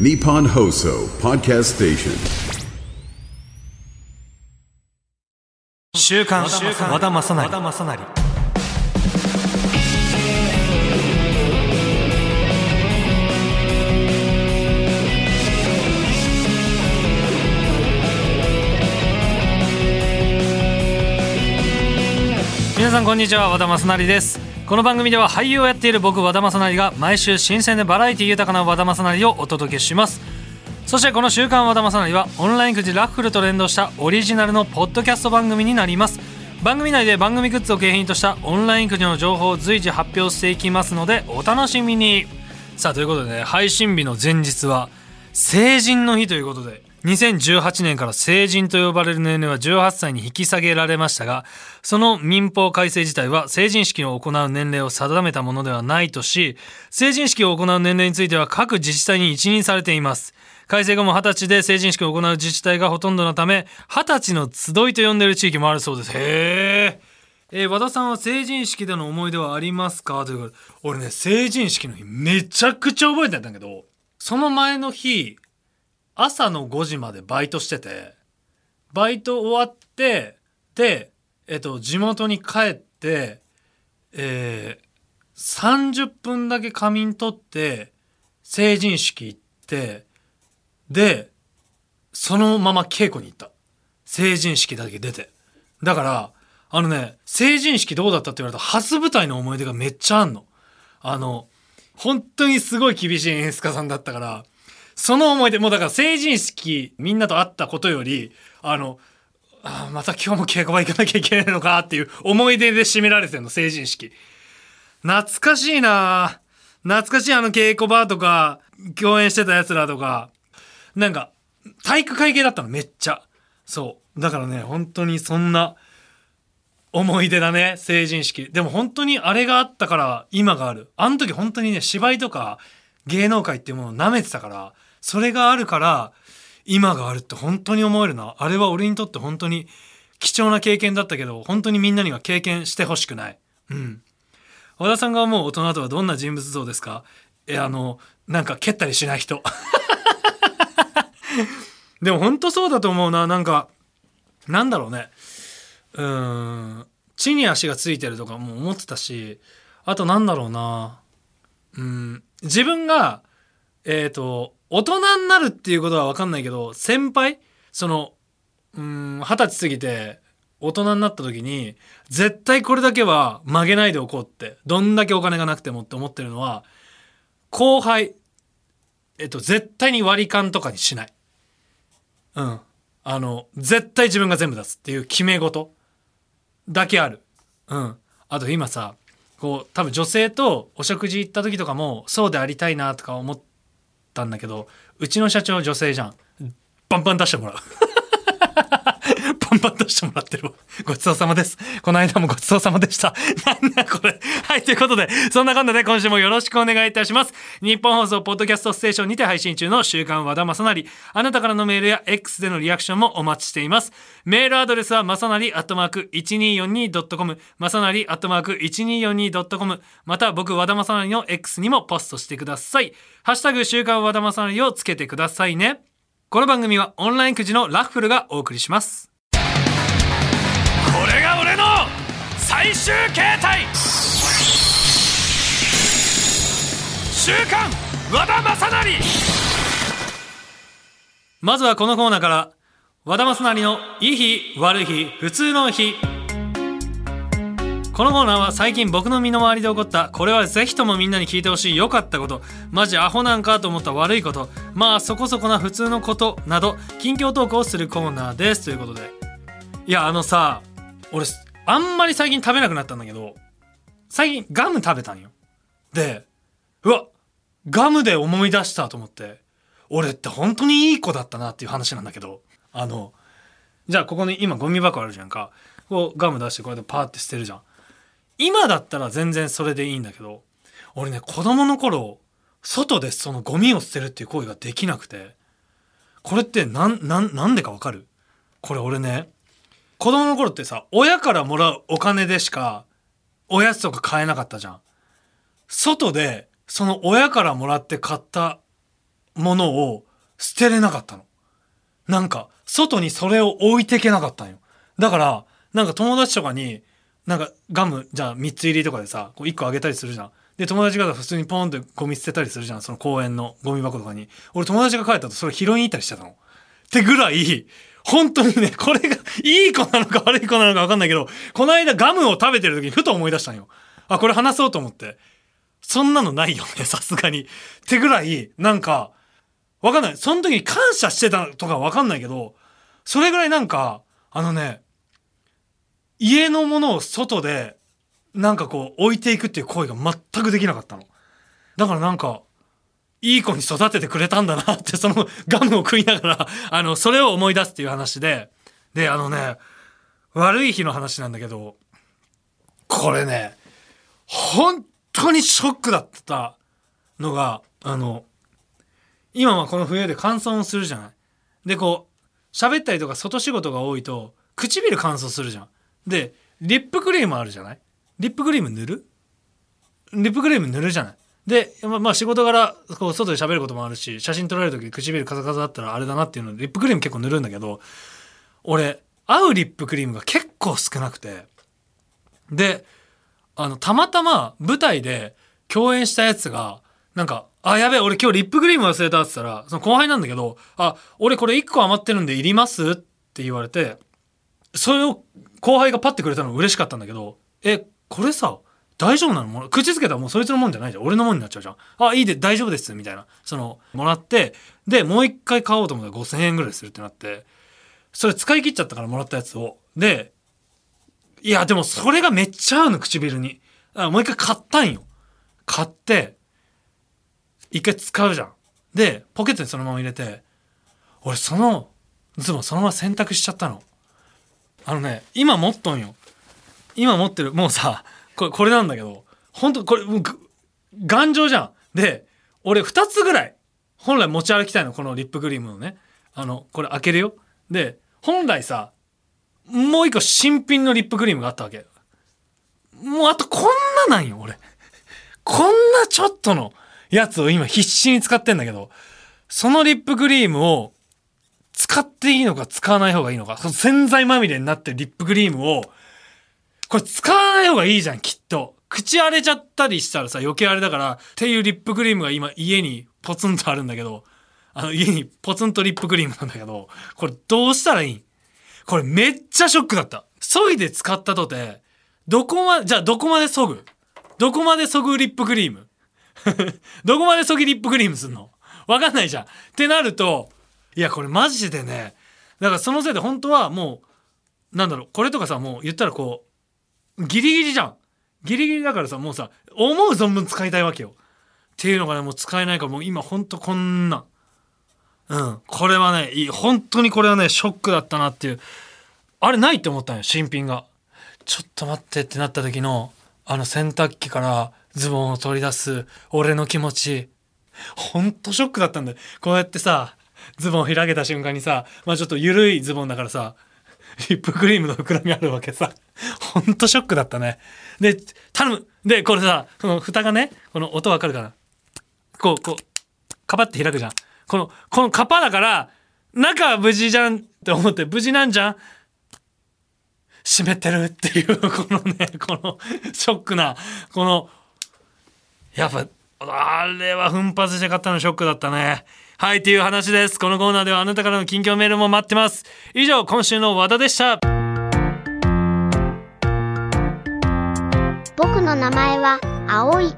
ニポンホーソーパーストステーション週刊和田,和田正成。皆さんこんにちは。和田正成です。この番組では俳優をやっている僕和田正成が毎週新鮮でバラエティ豊かな和田正成をお届けします。そしてこの週刊和田正成はオンラインくじラッフルと連動したオリジナルのポッドキャスト番組になります。番組内で番組グッズを景品としたオンラインくじの情報を随時発表していきますのでお楽しみに。さあということでね配信日の前日は成人の日ということで2018年から成人と呼ばれる年齢は18歳に引き下げられましたがその民法改正自体は成人式を行う年齢を定めたものではないとし成人式を行う年齢については各自治体に一任されています。改正後も20歳で成人式を行う自治体がほとんどのため20歳の集いと呼んでいる地域もあるそうです。へー。えー和田さんは成人式での思い出はありますか？ということで俺ね成人式の日めちゃくちゃ覚えてたんだけどその前の日朝の5時までバイトしててバイト終わってで、えっと、地元に帰って、えー30分だけ仮眠取って成人式行ってでそのまま稽古に行った。成人式だけ出て。だからあのね成人式どうだったって言われたら初舞台の思い出がめっちゃあんの。あの本当にすごい厳しい演出家さんだったからその思い出もうだから成人式みんなと会ったことよりあのあーまた今日も稽古場行かなきゃいけないのかっていう思い出で締められてるの成人式。懐かしいな懐かしいあの稽古場とか共演してたやつらとか。なんか体育会系だったのめっちゃ。そう。だからね本当にそんな思い出だね成人式。でも本当にあれがあったから今がある。あの時本当にね芝居とか芸能界っていうものを舐めてたからそれがあるから今があるって本当に思えるな。あれは俺にとって本当に貴重な経験だったけど本当にみんなには経験してほしくない。うん。和田さんが思う大人とはどんな人物像ですか？えあのなんか蹴ったりしない人。でも本当そうだと思うな。なんかなんだろうね。うーん。地に足がついてるとかも思ってたしあとなんだろうな。うん。自分がえっ、と大人になるっていうことは分かんないけど先輩？そのうん二十歳過ぎて大人になった時に絶対これだけは曲げないでおこうってどんだけお金がなくてもって思ってるのは後輩えっと絶対に割り勘とかにしない。うん。あの絶対自分が全部出すっていう決め事。だけある。うん。あと今さこう多分女性とお食事行った時とかもそうでありたいなとか思ってたんだけどうちの社長女性じゃん。バンバン出してもらう。バンバン出してもらってるわ。ごちそうさまです。この間もごちそうさまでした。なんだこれ。はい、ということで、そんなこんなで今週もよろしくお願いいたします。日本放送ポッドキャストステーションにて配信中の週刊和田正成。あなたからのメールや X でのリアクションもお待ちしています。メールアドレスはまさなりアットマーク 1242.com、まさなりアットマーク 1242.com、また僕和田正成の X にもポストしてください。ハッシュタグ週刊和田正成をつけてくださいね。この番組はオンラインくじのラッフルがお送りします。最終形態週刊和田正成。まずはこのコーナーから和田正成のいい日悪い日普通の日。このコーナーは最近僕の身の回りで起こったこれはぜひともみんなに聞いてほしい良かったことマジアホなんかと思った悪いことまあそこそこな普通のことなど近況トークをするコーナーです。ということで。いやあのさ俺あんまり最近食べなくなったんだけど最近ガム食べたんよ。でうわガムで思い出したと思って俺って本当にいい子だったなっていう話なんだけどあのじゃあここに今ゴミ箱あるじゃんか。こうガム出してこうやってパーって捨てるじゃん。今だったら全然それでいいんだけど俺ね子供の頃外でそのゴミを捨てるっていう行為ができなくてこれってなんなんなんでかわかる？これ俺ね子供の頃ってさ親からもらうお金でしかおやつとか買えなかったじゃん外でその親からもらって買ったものを捨てれなかったの。なんか、外にそれを置いていけなかったんよ。だから、なんか友達とかに、なんかガム、じゃあ3つ入りとかでさ、こう1個あげたりするじゃん。で、友達が普通にポンってゴミ捨てたりするじゃん。その公園のゴミ箱とかに。俺友達が帰ったとそれ拾いに行ったりしてたの。ってぐらい、本当にね、これがいい子なのか悪い子なのか分かんないけど、この間ガムを食べてる時にふと思い出したんよ。あ、これ話そうと思って。そんなのないよね、さすがに。ってぐらい、なんか、わかんない。その時に感謝してたとかわかんないけど、それぐらいなんか、あのね、家のものを外で、なんかこう置いていくっていう行為が全くできなかったの。だからなんか、いい子に育ててくれたんだなって、その ガムを食いながら、あの、それを思い出すっていう話で、で、あのね、悪い日の話なんだけど、これね、本当にショックだったのが、あの、今はこの冬で乾燥するじゃない。で、こう、喋ったりとか外仕事が多いと、唇乾燥するじゃん。で、リップクリームあるじゃない？リップクリーム塗る？リップクリーム塗るじゃない？で、まあ、まあ仕事柄、こう、外で喋ることもあるし、写真撮られる時唇カサカサだったらあれだなっていうので、リップクリーム結構塗るんだけど、俺、合うリップクリームが結構少なくて、で、あの、たまたま舞台で共演したやつが、なんか、あ、やべえ、俺今日リップクリーム忘れたって言ったら、その後輩なんだけど、あ、俺これ1個余ってるんでいりますって言われて、それを後輩がパッてくれたの嬉しかったんだけど、え、これさ、大丈夫なの？口つけたらもうそいつのもんじゃないじゃん。俺のもんになっちゃうじゃん。あ、いいで、大丈夫です。みたいな。その、もらって、で、もう一回買おうと思ったら5000円ぐらいするってなって、それ使い切っちゃったからもらったやつを。で、いや、でもそれがめっちゃ合うの、唇に。だからもう一回買ったんよ。買って、一回使うじゃん。で、ポケットにそのまま入れて、俺そのズボンそのまま洗濯しちゃったの。あのね、今持っとんよ。今持ってる、もうさ、これ、これなんだけど、本当これ、頑丈じゃん。で、俺二つぐらい、本来持ち歩きたいの、このリップクリームのね。あの、これ開けるよ。で、本来さ、もう一個新品のリップクリームがあったわけ。もうあとこんななんよ、俺。こんなちょっとのやつを今必死に使ってんだけど、そのリップクリームを使っていいのか使わない方がいいのか、その洗剤まみれになってるリップクリームを、これ使わない方がいいじゃん、きっと。口荒れちゃったりしたらさ、余計あれだから、っていうリップクリームが今家にポツンとあるんだけど、あの家にポツンとリップクリームなんだけど、これどうしたらいい？んこれめっちゃショックだった。削いで使ったとて、どこま、じゃあどこまで削ぐ？どこまで削ぐリップクリーム？どこまで削ぎリップクリームすんの？わかんないじゃん。ってなると、いや、これマジでね、だからそのせいで本当はもう、なんだろう、これとかさ、もう言ったらこう、ギリギリじゃん。ギリギリだからさ、もうさ、思う存分使いたいわけよ。っていうのがね、もう使えないから、もう今ほんとこんな。うん。これはね、いい本当にこれはね、ショックだったなっていう。あれないって思ったんよ、新品が。ちょっと待ってってなった時の、あの洗濯機からズボンを取り出す俺の気持ち。ほんとショックだったんだよ。こうやってさ、ズボン開けた瞬間にさ、まあちょっと緩いズボンだからさ、リップクリームの膨らみあるわけさ。ほんとショックだったね。で、頼むで、これさ、この蓋がね、この音わかるかな？こう、こう、カパって開くじゃん。この、このカパだから、中は無事じゃんって思って、無事なんじゃん？湿ってるっていう、このね、このショックな、この、やっぱ、あれは奮発して買ったのショックだったね。はい、っていう話です。このコーナーではあなたからの近況メールも待ってます。以上、今週の和田でした。僕の名前は葵好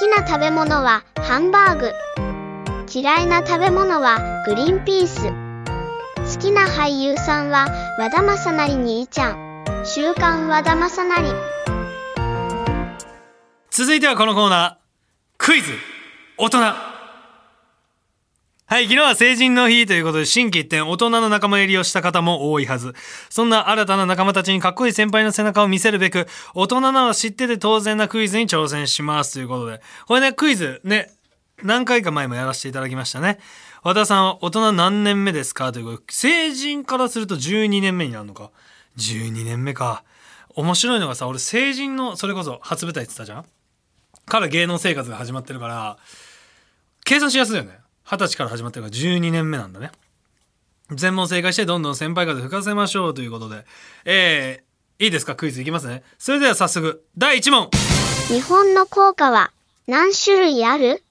きな食べ物はハンバーグ嫌いな食べ物はグリーンピース好きな俳優さんは和田正成兄ちゃん週刊和田正成続いてはこのコーナー、クイズ、大人。はい、昨日は成人の日ということで、新規一点、大人の仲間入りをした方も多いはず。そんな新たな仲間たちにかっこいい先輩の背中を見せるべく、大人なら知ってて当然なクイズに挑戦しますということで。これね、クイズ、ね、何回か前もやらせていただきましたね。和田さんは大人何年目ですかということで、成人からすると12年目になるのか。12年目か。面白いのがさ、俺成人の、それこそ初舞台って言ったじゃん？から芸能生活が始まってるから、計算しやすいよね。二十歳から始まってるから12年目なんだね。全問正解してどんどん先輩風吹かせましょうということで。えー、いいですか？クイズいきますね。それでは早速第1問。日本の校歌は何種類ある？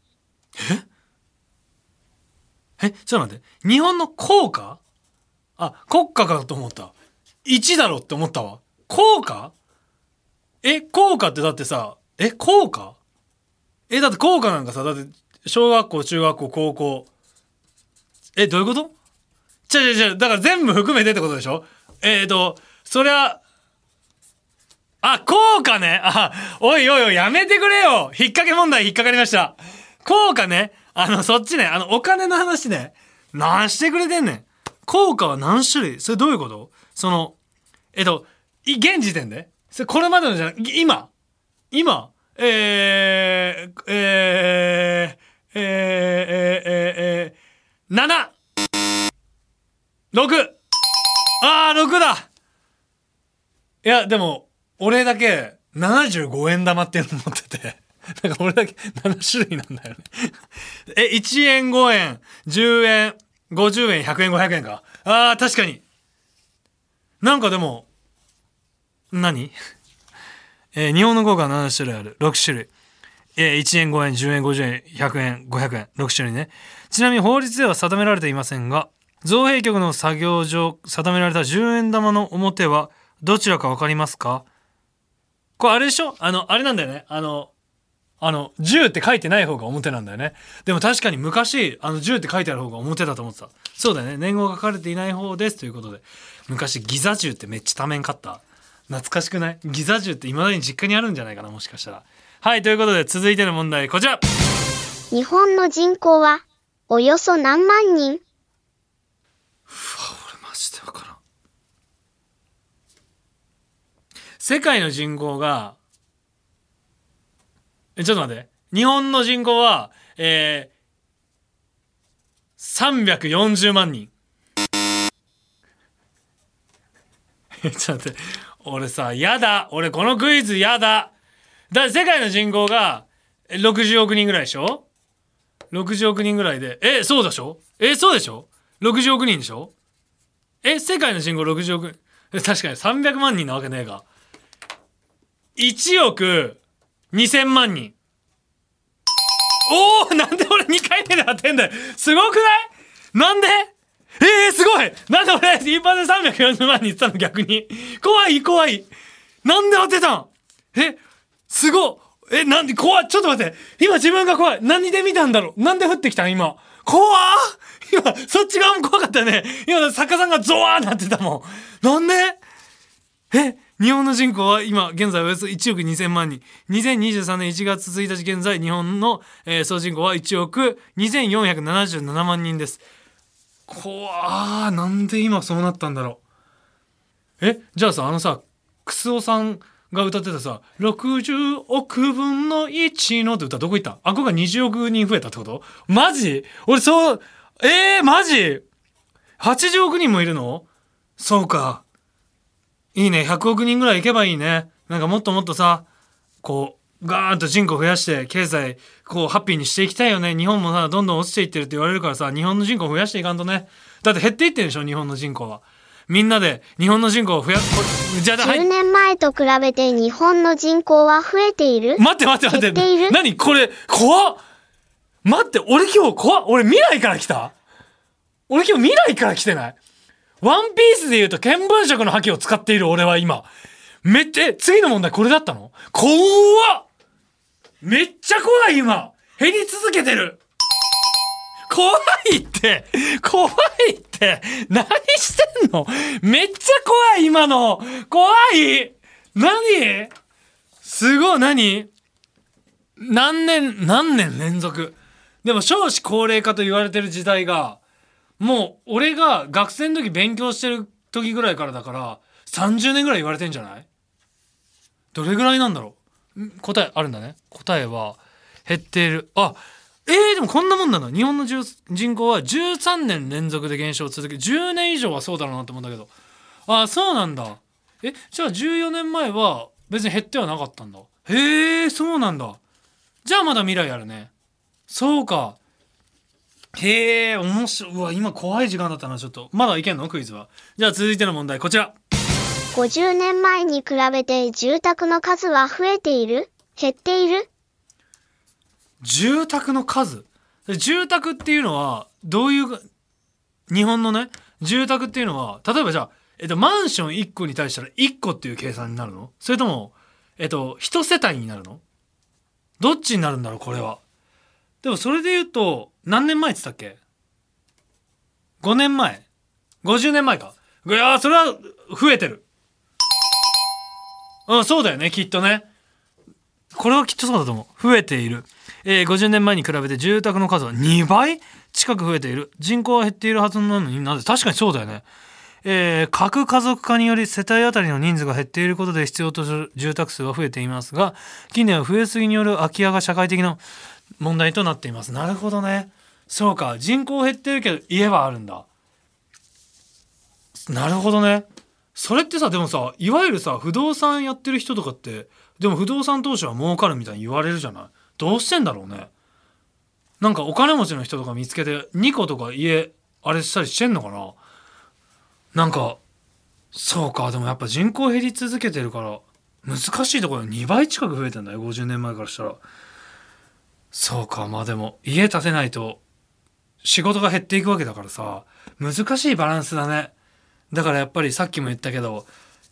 え？ちょっと待って。日本の校歌あ国歌かと思った。1だろって思ったわ。校歌え？校歌ってだってさえ？校歌え？だって校歌なんかさだって小学校中学校高校。えどういうこと？ちゃちゃちゃだから全部含めてってことでしょ？えっ、ー、とそりゃあ効果ね。あおいおいおいやめてくれよ。引っ掛け問題引っかかりました。効果ね。あのそっちね。あのお金の話ね。何してくれてんねん。効果は何種類？それどういうこと？そのえっと現時点で？それこれまでのじゃない今？今？えー、えー、えー、えー、えー、7! 6! あー、6だいや、でも、俺だけ75円玉っていうの持ってて、なんか俺だけ7種類なんだよね え、1円、5円、10円、50円、100円、500円か。あー、確かに。なんかでも、何？えー、日本の効果は7種類ある。6種類。えー、1円、5円、10円、50円、100円、500円、6種類ね。ちなみに法律では定められていませんが、造幣局の作業上定められた10円玉の表はどちらかわかりますか？これあれでしょ？あの、あれなんだよね。あの、あの、10って書いてない方が表なんだよね。でも確かに昔、あの、10って書いてある方が表だと思ってた。そうだよね。年号が書かれていない方ですということで。昔、ギザ銃ってめっちゃ多面買った。懐かしくない？ギザ銃って未だに実家にあるんじゃないかな、もしかしたら。はい、ということで続いての問題、こちら。日本の人口はおよそ何万人？俺マジでわからん。世界の人口が、え、ちょっと待って。日本の人口は、えー、340万人。え、ちょっと待って。俺さ、やだ。俺このクイズやだ。だ世界の人口が60億人ぐらいでしょ ?60 億人ぐらいで。え、そうでしょ？え、そうでしょ ?60 億人でしょ？え、世界の人口60億？人。確かに300万人なわけねえが。1億2000万人。おおなんで俺2回目で当てんだよすごくない？なんで？えー、すごいなんで俺一発で340万人言ったの？逆に。怖い怖い。なんで当てたん？えすごえ、なんで、怖いちょっと待って今自分が怖い何で見たんだろうなんで降ってきたん？今。怖今、そっち側も怖かったね今、作家さんがゾワーなってたもん。なんで？え、日本の人口は今、現在およそ1億2000万人。2023年1月1日現在、日本の、えー、総人口は1億2477万人です。怖ーなんで今そうなったんだろう。え、じゃあさ、あのさ、クスオさん、が歌ってたさ「60億分の1の」って歌どこ行った？あここが20億人増えたってこと？マジ？俺そうえー、マジ ?80 億人もいるの？そうか。いいね。100億人ぐらい行けばいいね。なんかもっともっとさこうガーンと人口増やして経済こうハッピーにしていきたいよね。日本もさどんどん落ちていってるって言われるからさ日本の人口増やしていかんとね。だって減っていってるでしょ日本の人口は。みんなで日本の人口を増やす。じゃあ、はい、10年前と比べて日本の人口は増えている？待って待って待って。何これ、怖っ。待って、俺今日怖っ。俺未来から来た？俺今日未来から来てない？ワンピースで言うと見聞色の覇気を使っている俺は今。めっちゃ、次の問題これだったの？怖っ。めっちゃ怖い今。減り続けてる怖いって。怖いって。何してんの？めっちゃ怖い今の。怖い？何？すごい。何？何年、何年連続？でも少子高齢化と言われてる時代が、もう俺が学生の時勉強してる時ぐらいからだから、30年ぐらい言われてんじゃない？どれぐらいなんだろう？答えあるんだね。答えは減っている。あ、えー、でもこんなもんなの？日本の人口は13年連続で減少を続け10年以上はそうだろうなと思うんだけど。ああそうなんだ。えじゃあ14年前は別に減ってはなかったんだ。へえそうなんだ。じゃあまだ未来あるね。そうか。へえ面白い。うわ今怖い時間だったなちょっと。まだいけんの？クイズは。じゃあ続いての問題こちら。50年前に比べて住宅の数は増えている？減っている？住宅の数。住宅っていうのはどういう日本のね住宅っていうのは例えばじゃあ、えっと、マンション1個に対したら1個っていう計算になるの？それともえっと1世帯になるの？どっちになるんだろうこれは？でもそれで言うと何年前って言ったっけ？5年前？50年前か？いやーそれは増えてる。うんそうだよねきっとね。これはきっとそうだと思う。増えている。えー、50年前に比べて住宅の数は2倍近く増えている。人口は減っているはずなのになぜ？確かにそうだよね。えー、核家族化により世帯当たりの人数が減っていることで必要とする住宅数は増えていますが近年は増えすぎによる空き家が社会的な問題となっています。なるほどね。そうか。人口減ってるけど家はあるんだ。なるほどね。それってさでもさいわゆるさ不動産やってる人とかってでも不動産投資は儲かるみたいに言われるじゃない？どうしてんだろうね。なんかお金持ちの人とか見つけて2個とか家あれしたりしてんのかな。なんかそうかでもやっぱ人口減り続けてるから難しいところ2倍近く増えてんだよ50年前からしたら。そうかまあでも家建てないと仕事が減っていくわけだからさ難しいバランスだね。だからやっぱりさっきも言ったけど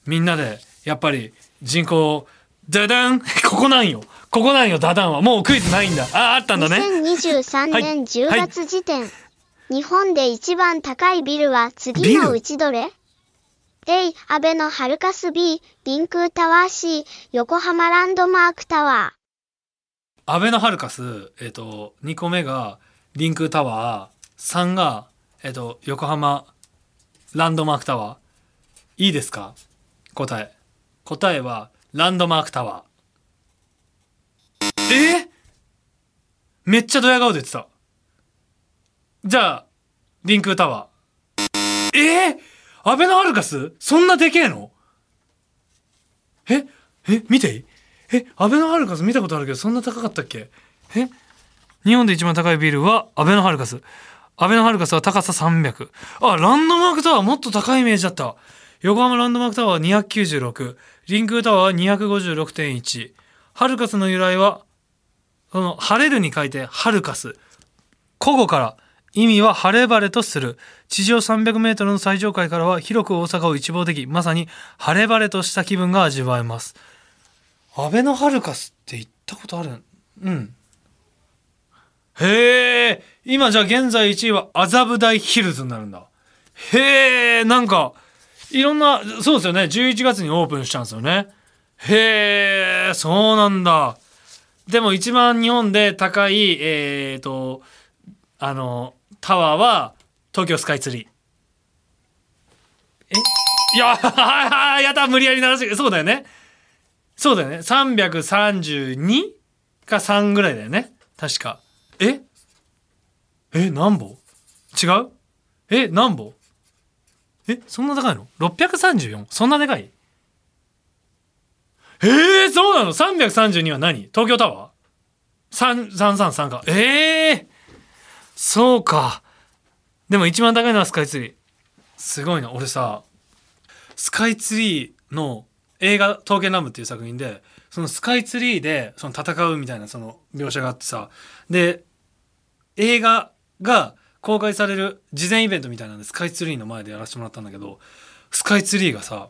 みんなでやっぱり人口ダダン ここなんよ。ここなんよダダンは。もうクイズないんだ。ああったんだね。2023年10月時点、はい、日本で一番高いビルは次のうちどれ？A、安倍のハルカス B、リンクータワー C、横浜ランドマークタワー。安倍のハルカス、えっ、ー、と、2個目がリンクータワー、3が、えっ、ー、と、横浜ランドマークタワー。いいですか？答え。答えは、ランドマークタワー。え、めっちゃドヤ顔で言ってた。じゃあ、リンクタワー。えー、アベノハルカス？そんなでけえの？え？え？見ていい？え？アベノハルカス見たことあるけどそんな高かったっけ？え？日本で一番高いビルはアベノハルカス。アベノハルカスは高さ300。あ、ランドマークタワーもっと高いイメージだった。横浜ランドマークタワーは296。リンクタワーは256.1。ハルカスの由来は、その、晴れるに書いてハルカス。古語から意味は晴れ晴れとする。地上300メートルの最上階からは広く大阪を一望でき、まさに晴れ晴れとした気分が味わえます。アベノハルカスって行ったことある？うん。へえ、今じゃあ現在1位は麻布台ヒルズになるんだ。へえ、なんか、いろんな、そうですよね。11月にオープンしたんですよね。へえ、そうなんだ。でも一番日本で高い、えっ、ー、と、あの、タワーは東京スカイツリー。え？いや、やだ、無理やりならしい。そうだよね。そうだよね。332か3ぐらいだよね。確か。え？え、何本違う？え、何本え、そんな高いの ?634? そんなでかい？えー、そうなの ?332 は何？東京タワー ?333 か。ええー、そうか。でも一番高いのはスカイツリー。すごいな。俺さ、スカイツリーの映画「刀剣乱舞」っていう作品でそのスカイツリーでその戦うみたいなその描写があってさで映画が公開される事前イベントみたいなんでスカイツリーの前でやらせてもらったんだけどスカイツリーがさ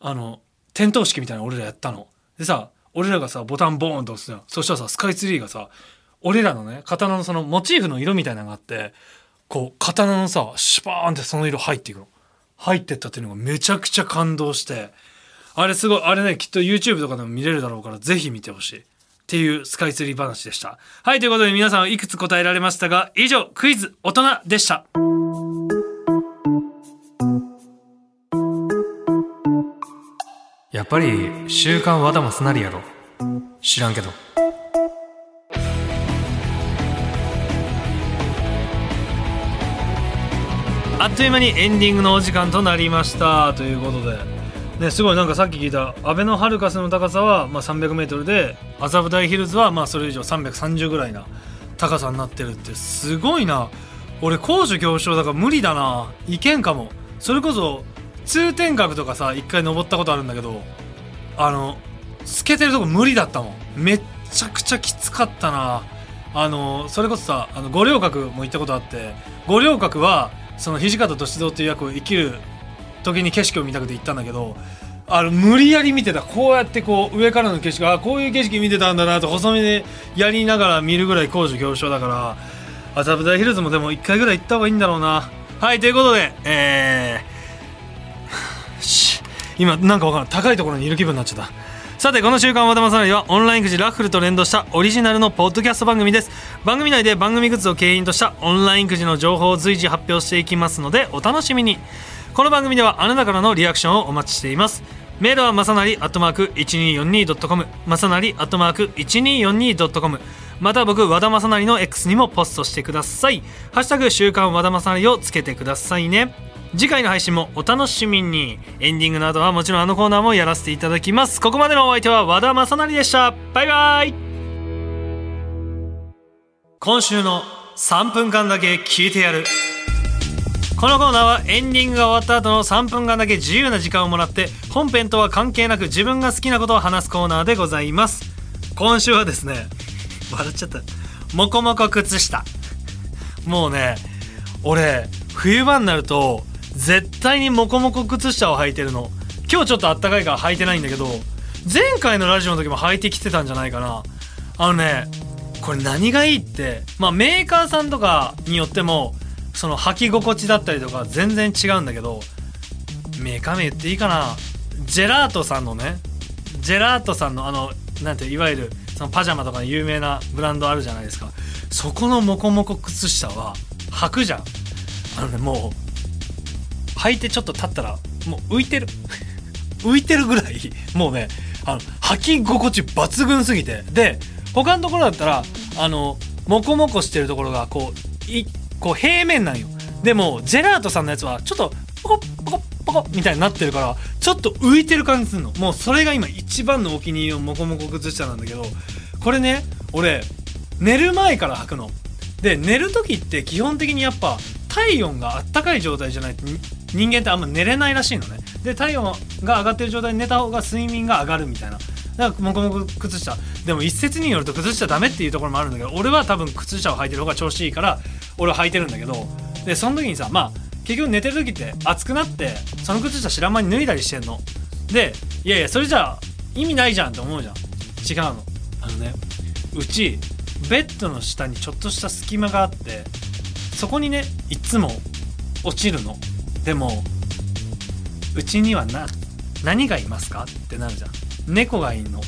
あの点灯式みたいな俺らやったの。でさ俺らがさボタンボーンと押すじゃん。そしたらさスカイツリーがさ俺らのね刀のそのモチーフの色みたいなのがあってこう刀のさシュパーンってその色入っていくの。入ってったっていうのがめちゃくちゃ感動して。あれすごいあれねきっと YouTube とかでも見れるだろうからぜひ見てほしい。っていうスカイツリー話でした。はいということで皆さんいくつ答えられましたが以上クイズ大人でした。やっぱり週刊和田マスなりやろ。知らんけど。あっという間にエンディングのお時間となりました。ということで、ね、すごいなんかさっき聞いたアベノハルカスの高さはまあ 300m で麻布台ヒルズはまあそれ以上330ぐらいな高さになってるってすごいな。俺高所恐怖症だから無理だな。いけんかも。それこそ通天閣とかさ一回登ったことあるんだけどあの透けてるとこ無理だったもん。めっちゃくちゃきつかったな。あのそれこそさあの五稜郭も行ったことあって五稜郭はその土方歳三っていう役を生きる時に景色を見たくて行ったんだけどあの無理やり見てた。こうやってこう上からの景色あこういう景色見てたんだなと細身でやりながら見るぐらい高所恐怖だから麻布台ヒルズもでも1回ぐらい行った方がいいんだろうな。はいということでえー、今なんかわからん高いところにいる気分になっちゃった。さてこの週刊和田正成はオンラインくじラッフルと連動したオリジナルのポッドキャスト番組です。番組内で番組グッズを景品としたオンラインくじの情報を随時発表していきますのでお楽しみに。この番組ではあなたからのリアクションをお待ちしています。メールはまさなりアットマーク 1242.com まさなりアットマーク 1242.com また僕和田正成の X にもポストしてください。ハッシュタグ週刊和田正成をつけてくださいね。次回の配信もお楽しみに。エンディングなどはもちろんあのコーナーもやらせていただきます。ここまでのお相手は和田正成でした。バイバイ。今週の3分間だけ聞いてやる。このコーナーはエンディングが終わった後の3分間だけ自由な時間をもらって本編とは関係なく自分が好きなことを話すコーナーでございます。今週はですね笑っちゃった。もこもこ靴下。もうね俺冬場になると絶対にモコモコ靴下を履いてるの。今日ちょっとあったかいから履いてないんだけど前回のラジオの時も履いてきてたんじゃないかな。あのねこれ何がいいってまあメーカーさんとかによってもその履き心地だったりとか全然違うんだけどメーカー名言っていいかな。ジェラートさんのねジェラートさんのあのなんていわゆるそのパジャマとか有名なブランドあるじゃないですか。そこのモコモコ靴下は履くじゃん。あのねもう履いてちょっと立ったらもう浮いてる。浮いてるぐらい もうねあの履き心地抜群すぎて。で他のところだったらあのモコモコしてるところがこういこう平面なんよ。でもジェラートさんのやつはちょっとポコポコポコみたいになってるからちょっと浮いてる感じするの。もうそれが今一番のお気に入りのモコモコ靴下なんだけどこれね俺寝る前から履くの。で寝る時って基本的にやっぱ体温があったかい状態じゃないと人間ってあんま寝れないらしいのね。で体温が上がってる状態で寝た方が睡眠が上がるみたいな。だからモコモコ靴下でも一説によると靴下ダメっていうところもあるんだけど俺は多分靴下を履いてる方が調子いいから俺は履いてるんだけどでその時にさまあ結局寝てる時って暑くなってその靴下知らん間に脱いだりしてんの。でいやいやそれじゃあ意味ないじゃんって思うじゃん。違うの。あのねうちベッドの下にちょっとした隙間があってそこにねいつも落ちるの。でもうちにはな何がいますか？ってなるじゃん。猫がいんの。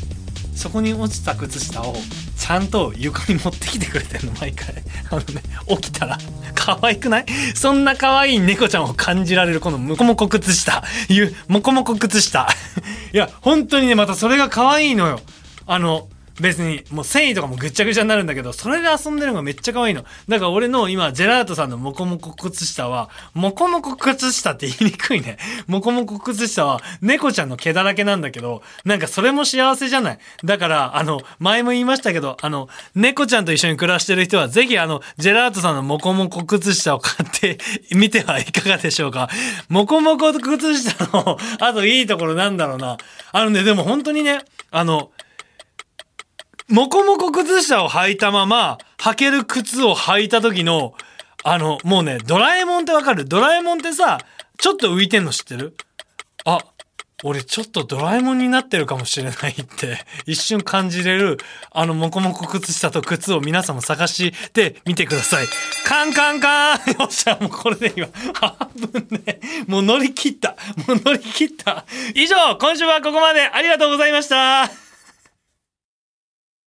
そこに落ちた靴下をちゃんと床に持ってきてくれてるの毎回。あのね起きたら。可愛くない？そんな可愛い猫ちゃんを感じられるこのモコモコ靴下。いうモコモコ靴下。いや本当にねまたそれが可愛いのよ。あの別にもう繊維とかもぐっちゃぐちゃになるんだけどそれで遊んでるのがめっちゃ可愛いの。だから俺の今ジェラートさんのモコモコ靴下はモコモコ靴下って言いにくいね。モコモコ靴下は猫ちゃんの毛だらけなんだけどなんかそれも幸せじゃない。だからあの前も言いましたけどあの猫ちゃんと一緒に暮らしてる人はぜひあのジェラートさんのモコモコ靴下を買ってみてはいかがでしょうか。モコモコ靴下のあといいところなんだろうな。あのねでも本当にねあのもこもこ靴下を履いたまま、履ける靴を履いた時の、あの、もうね、ドラえもんってわかる？ドラえもんってさ、ちょっと浮いてんの知ってる？あ、俺ちょっとドラえもんになってるかもしれないって、一瞬感じれる、あの、もこもこ靴下と靴を皆さんも探してみてください。カンカンカン よっしゃ、もうこれで今、半分ね、もう乗り切った。もう乗り切った。以上、今週はここまでありがとうございました。